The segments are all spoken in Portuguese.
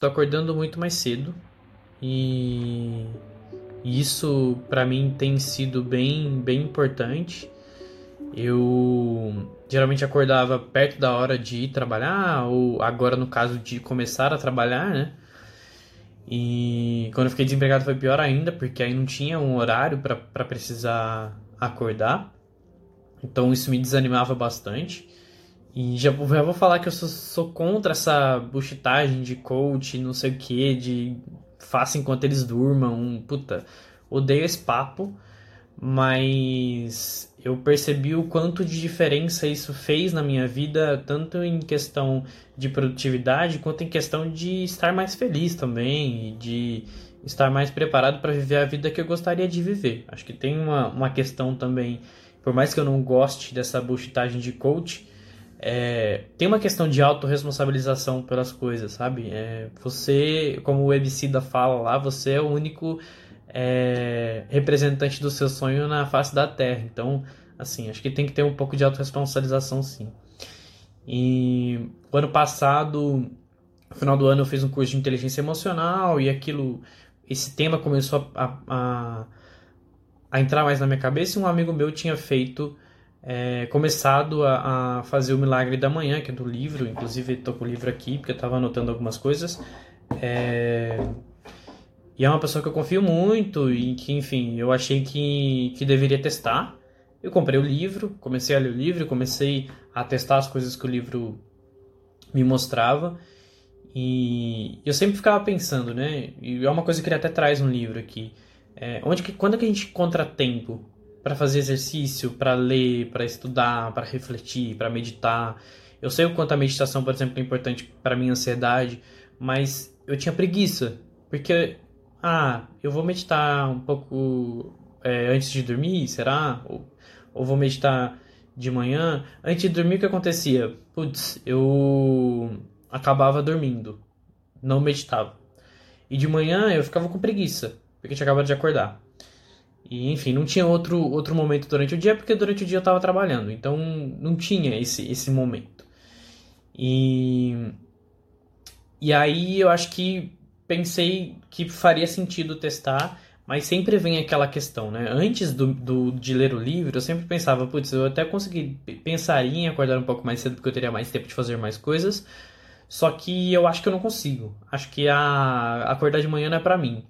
tô acordando muito mais cedo e isso para mim tem sido bem, bem importante. Eu geralmente acordava perto da hora de ir trabalhar, ou agora no caso de começar a trabalhar, né? E quando eu fiquei desempregado foi pior ainda, porque aí não tinha um horário para precisar acordar. Então isso me desanimava bastante. E já, já vou falar que eu sou, sou contra essa buchitagem de coach, não sei o que, de faça enquanto eles durmam. Puta, odeio esse papo, mas eu percebi o quanto de diferença isso fez na minha vida, tanto em questão de produtividade, quanto em questão de estar mais feliz também, de estar mais preparado para viver a vida que eu gostaria de viver. Acho que tem uma, uma questão também, por mais que eu não goste dessa buchitagem de coach, é, tem uma questão de autorresponsabilização pelas coisas, sabe? É, você, como o Ebicida fala lá, você é o único é, representante do seu sonho na face da Terra. Então, assim, acho que tem que ter um pouco de autorresponsabilização, sim. E o ano passado, no final do ano, eu fiz um curso de inteligência emocional e aquilo, esse tema começou a, a, a entrar mais na minha cabeça. E um amigo meu tinha feito é, começado a, a, fazer o Milagre da Manhã, que é do livro, inclusive estou com o livro aqui, porque eu estava anotando algumas coisas. É, e é uma pessoa que eu confio muito e que, enfim, eu achei que, que deveria testar. Eu comprei o livro, comecei a ler o livro, comecei a testar as coisas que o livro me mostrava. E eu sempre ficava pensando, né? E é uma coisa que ele até traz no livro aqui. É, onde que, quando é que a gente encontra tempo para fazer exercício, para ler, para estudar, para refletir, para meditar. Eu sei o quanto a meditação, por exemplo, é importante para minha ansiedade, mas eu tinha preguiça, porque ah, eu vou meditar um pouco é, antes de dormir, será? Ou, ou vou meditar de manhã? Antes de dormir, o que acontecia? Putz, eu acabava dormindo, não meditava. E de manhã eu ficava com preguiça, porque tinha acabado de acordar. E, enfim, não tinha outro, outro momento durante o dia, porque durante o dia eu estava trabalhando. Então, não tinha esse, esse momento. E, e aí eu acho que pensei que faria sentido testar, mas sempre vem aquela questão, né? Antes do, do, de ler o livro, eu sempre pensava, putz, eu até consegui pensar em acordar um pouco mais cedo, porque eu teria mais tempo de fazer mais coisas. Só que eu acho que eu não consigo. Acho que a acordar de manhã não é para mim.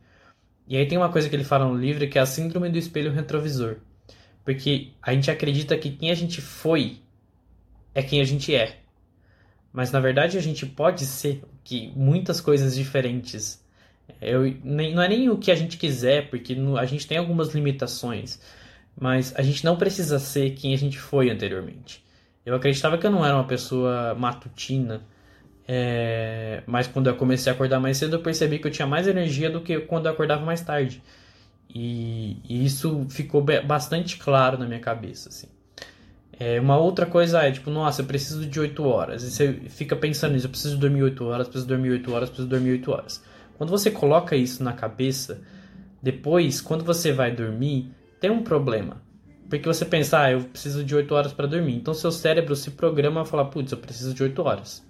E aí tem uma coisa que ele fala no livro que é a síndrome do espelho retrovisor. Porque a gente acredita que quem a gente foi é quem a gente é. Mas na verdade a gente pode ser que muitas coisas diferentes. Eu, nem, não é nem o que a gente quiser, porque a gente tem algumas limitações. Mas a gente não precisa ser quem a gente foi anteriormente. Eu acreditava que eu não era uma pessoa matutina é, mas quando eu comecei a acordar mais cedo, eu percebi que eu tinha mais energia do que quando eu acordava mais tarde. E, e isso ficou bastante claro na minha cabeça. Assim. É, uma outra coisa é, tipo, nossa, eu preciso de 8 horas. E você fica pensando nisso, eu preciso dormir 8 horas, preciso dormir 8 horas, preciso dormir 8 horas. Quando você coloca isso na cabeça, depois, quando você vai dormir, tem um problema. Porque você pensa, ah, eu preciso de 8 horas para dormir. Então seu cérebro se programa a falar, putz, eu preciso de 8 horas.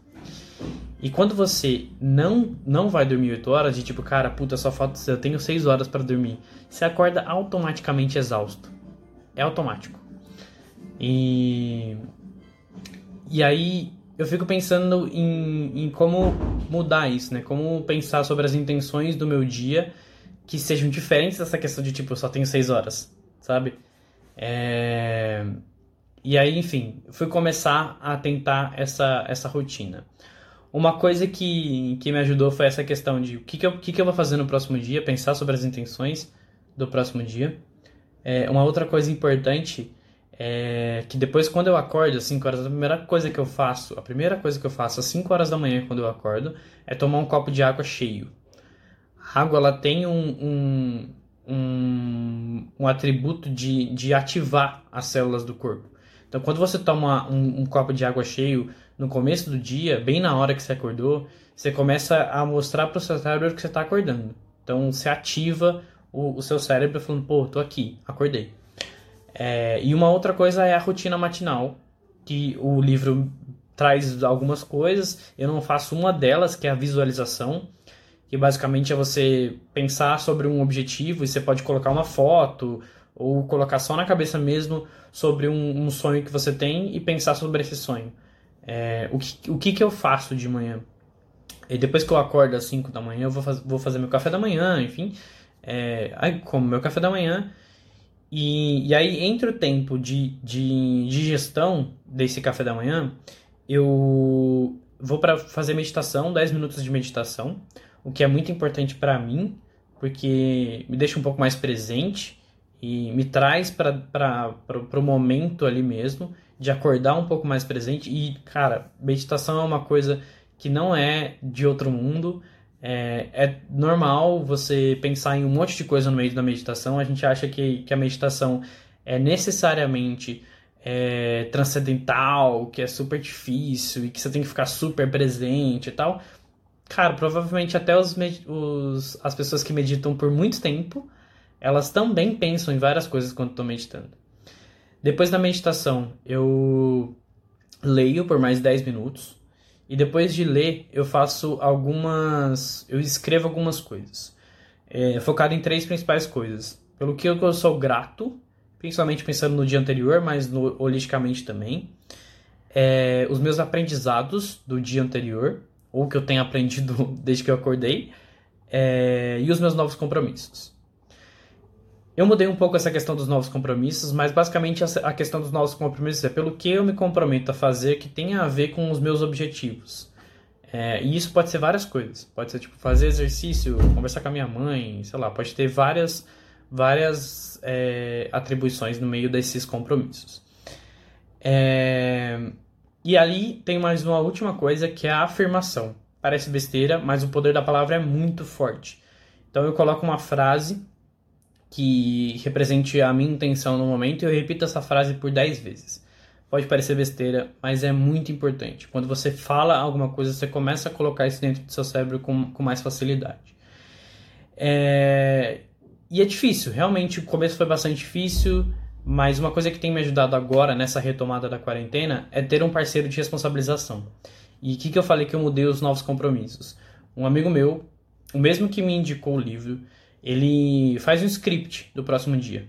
E quando você não não vai dormir 8 horas, de tipo, cara, puta, só falta, eu tenho 6 horas para dormir, você acorda automaticamente exausto. É automático. E e aí eu fico pensando em, em como mudar isso, né? Como pensar sobre as intenções do meu dia que sejam diferentes dessa questão de tipo, eu só tenho 6 horas, sabe? É... E aí, enfim, fui começar a tentar essa, essa rotina. Uma coisa que, que me ajudou foi essa questão de o que, que, eu, que, que eu vou fazer no próximo dia, pensar sobre as intenções do próximo dia. É, uma outra coisa importante é que depois, quando eu acordo às 5 horas, a primeira coisa que eu faço, a primeira coisa que eu faço às 5 horas da manhã, quando eu acordo, é tomar um copo de água cheio. A água ela tem um, um, um, um atributo de, de ativar as células do corpo. Então, quando você toma um, um copo de água cheio no começo do dia, bem na hora que você acordou, você começa a mostrar para o seu cérebro que você está acordando. Então você ativa o, o, seu cérebro falando, pô, tô aqui, acordei. É, e uma outra coisa é a rotina matinal, que o livro traz algumas coisas, eu não faço uma delas, que é a visualização. que basicamente é você pensar sobre um objetivo e você pode colocar uma foto ou colocar só na cabeça mesmo sobre um, um sonho que você tem e pensar sobre esse sonho. É, o, que, o que, que eu faço de manhã? E depois que eu acordo às 5 da manhã, eu vou, faz, vou fazer meu café da manhã, enfim. É, aí como meu café da manhã. E, e aí, entre o tempo de, de digestão desse café da manhã, eu vou para fazer meditação, 10 minutos de meditação, o que é muito importante para mim, porque me deixa um pouco mais presente e me traz para o momento ali mesmo, de acordar um pouco mais presente. E, cara, meditação é uma coisa que não é de outro mundo. É, é, normal você pensar em um monte de coisa no meio da meditação. A gente acha que, que a meditação é necessariamente é, transcendental, que é super difícil e que você tem que ficar super presente e tal. Cara, provavelmente até os, os, as pessoas que meditam por muito tempo, elas também pensam em várias coisas quando estão meditando. Depois da meditação, eu leio por mais 10 minutos. E depois de ler, eu faço algumas. Eu escrevo algumas coisas. É, focado em três principais coisas. Pelo que eu sou grato, principalmente pensando no dia anterior, mas no, holisticamente também. É, os meus aprendizados do dia anterior, ou que eu tenho aprendido desde que eu acordei, é, e os meus novos compromissos. Eu mudei um pouco essa questão dos novos compromissos, mas basicamente a questão dos novos compromissos é pelo que eu me comprometo a fazer que tenha a ver com os meus objetivos. É, e isso pode ser várias coisas. Pode ser tipo fazer exercício, conversar com a minha mãe, sei lá, pode ter várias, várias é, atribuições no meio desses compromissos. É, e ali tem mais uma última coisa que é a afirmação. Parece besteira, mas o poder da palavra é muito forte. Então eu coloco uma frase que represente a minha intenção no momento e eu repito essa frase por 10 vezes. Pode parecer besteira, mas é muito importante. Quando você fala alguma coisa, você começa a colocar isso dentro do seu cérebro com, com mais facilidade. É... E é difícil, realmente o começo foi bastante difícil, mas uma coisa que tem me ajudado agora nessa retomada da quarentena é ter um parceiro de responsabilização. E o que, que eu falei que eu mudei os novos compromissos? Um amigo meu, o mesmo que me indicou o livro, ele faz um script do próximo dia.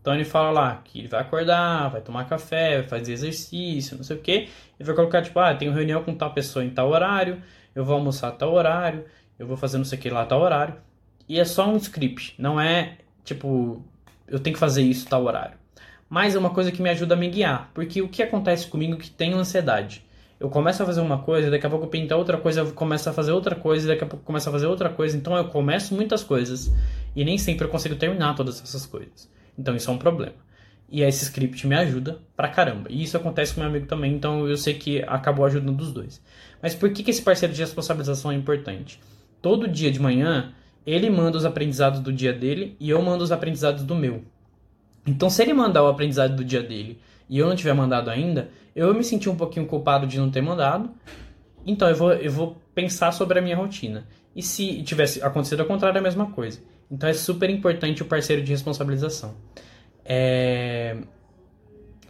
Então ele fala lá que ele vai acordar, vai tomar café, vai fazer exercício, não sei o que. Ele vai colocar tipo, ah, tenho reunião com tal pessoa em tal horário, eu vou almoçar a tal horário, eu vou fazer não sei o que lá a tal horário. E é só um script, não é tipo, eu tenho que fazer isso tal horário. Mas é uma coisa que me ajuda a me guiar, porque o que acontece comigo que tem ansiedade? Eu começo a fazer uma coisa, daqui a pouco eu pinto outra coisa, eu começo a fazer outra coisa, daqui a pouco começo a fazer outra coisa. Então eu começo muitas coisas e nem sempre eu consigo terminar todas essas coisas. Então isso é um problema. E esse script me ajuda pra caramba. E isso acontece com meu amigo também, então eu sei que acabou ajudando os dois. Mas por que, que esse parceiro de responsabilização é importante? Todo dia de manhã, ele manda os aprendizados do dia dele e eu mando os aprendizados do meu. Então, se ele mandar o aprendizado do dia dele e eu não tiver mandado ainda, eu me senti um pouquinho culpado de não ter mandado. Então eu vou, eu vou pensar sobre a minha rotina. E se tivesse acontecido ao contrário, é a mesma coisa. Então é super importante o parceiro de responsabilização. É...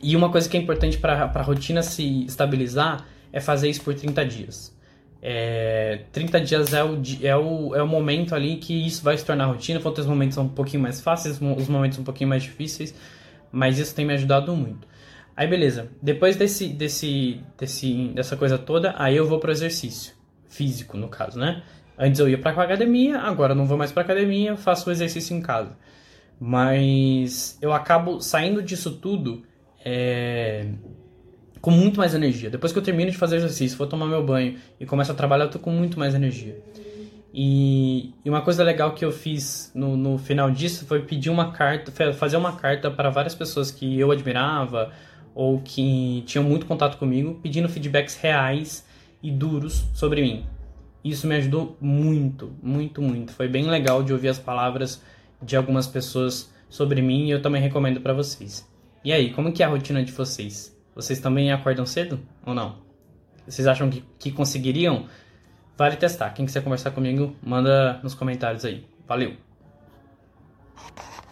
E uma coisa que é importante para a rotina se estabilizar é fazer isso por 30 dias. É... 30 dias é o, é, o, é o momento ali que isso vai se tornar rotina. Vão ter os momentos um pouquinho mais fáceis, os momentos um pouquinho mais difíceis, mas isso tem me ajudado muito. Aí beleza, depois desse, desse, desse, dessa coisa toda, aí eu vou pro exercício físico, no caso, né? Antes eu ia pra academia, agora não vou mais pra academia, faço o exercício em casa. Mas eu acabo saindo disso tudo é, com muito mais energia. Depois que eu termino de fazer exercício, vou tomar meu banho e começo a trabalhar, eu tô com muito mais energia. E, e uma coisa legal que eu fiz no, no final disso foi pedir uma carta, fazer uma carta para várias pessoas que eu admirava, ou que tinham muito contato comigo, pedindo feedbacks reais e duros sobre mim. Isso me ajudou muito, muito, muito. Foi bem legal de ouvir as palavras de algumas pessoas sobre mim e eu também recomendo para vocês. E aí, como que é a rotina de vocês? Vocês também acordam cedo ou não? Vocês acham que, que conseguiriam? Vale testar. Quem quiser conversar comigo, manda nos comentários aí. Valeu!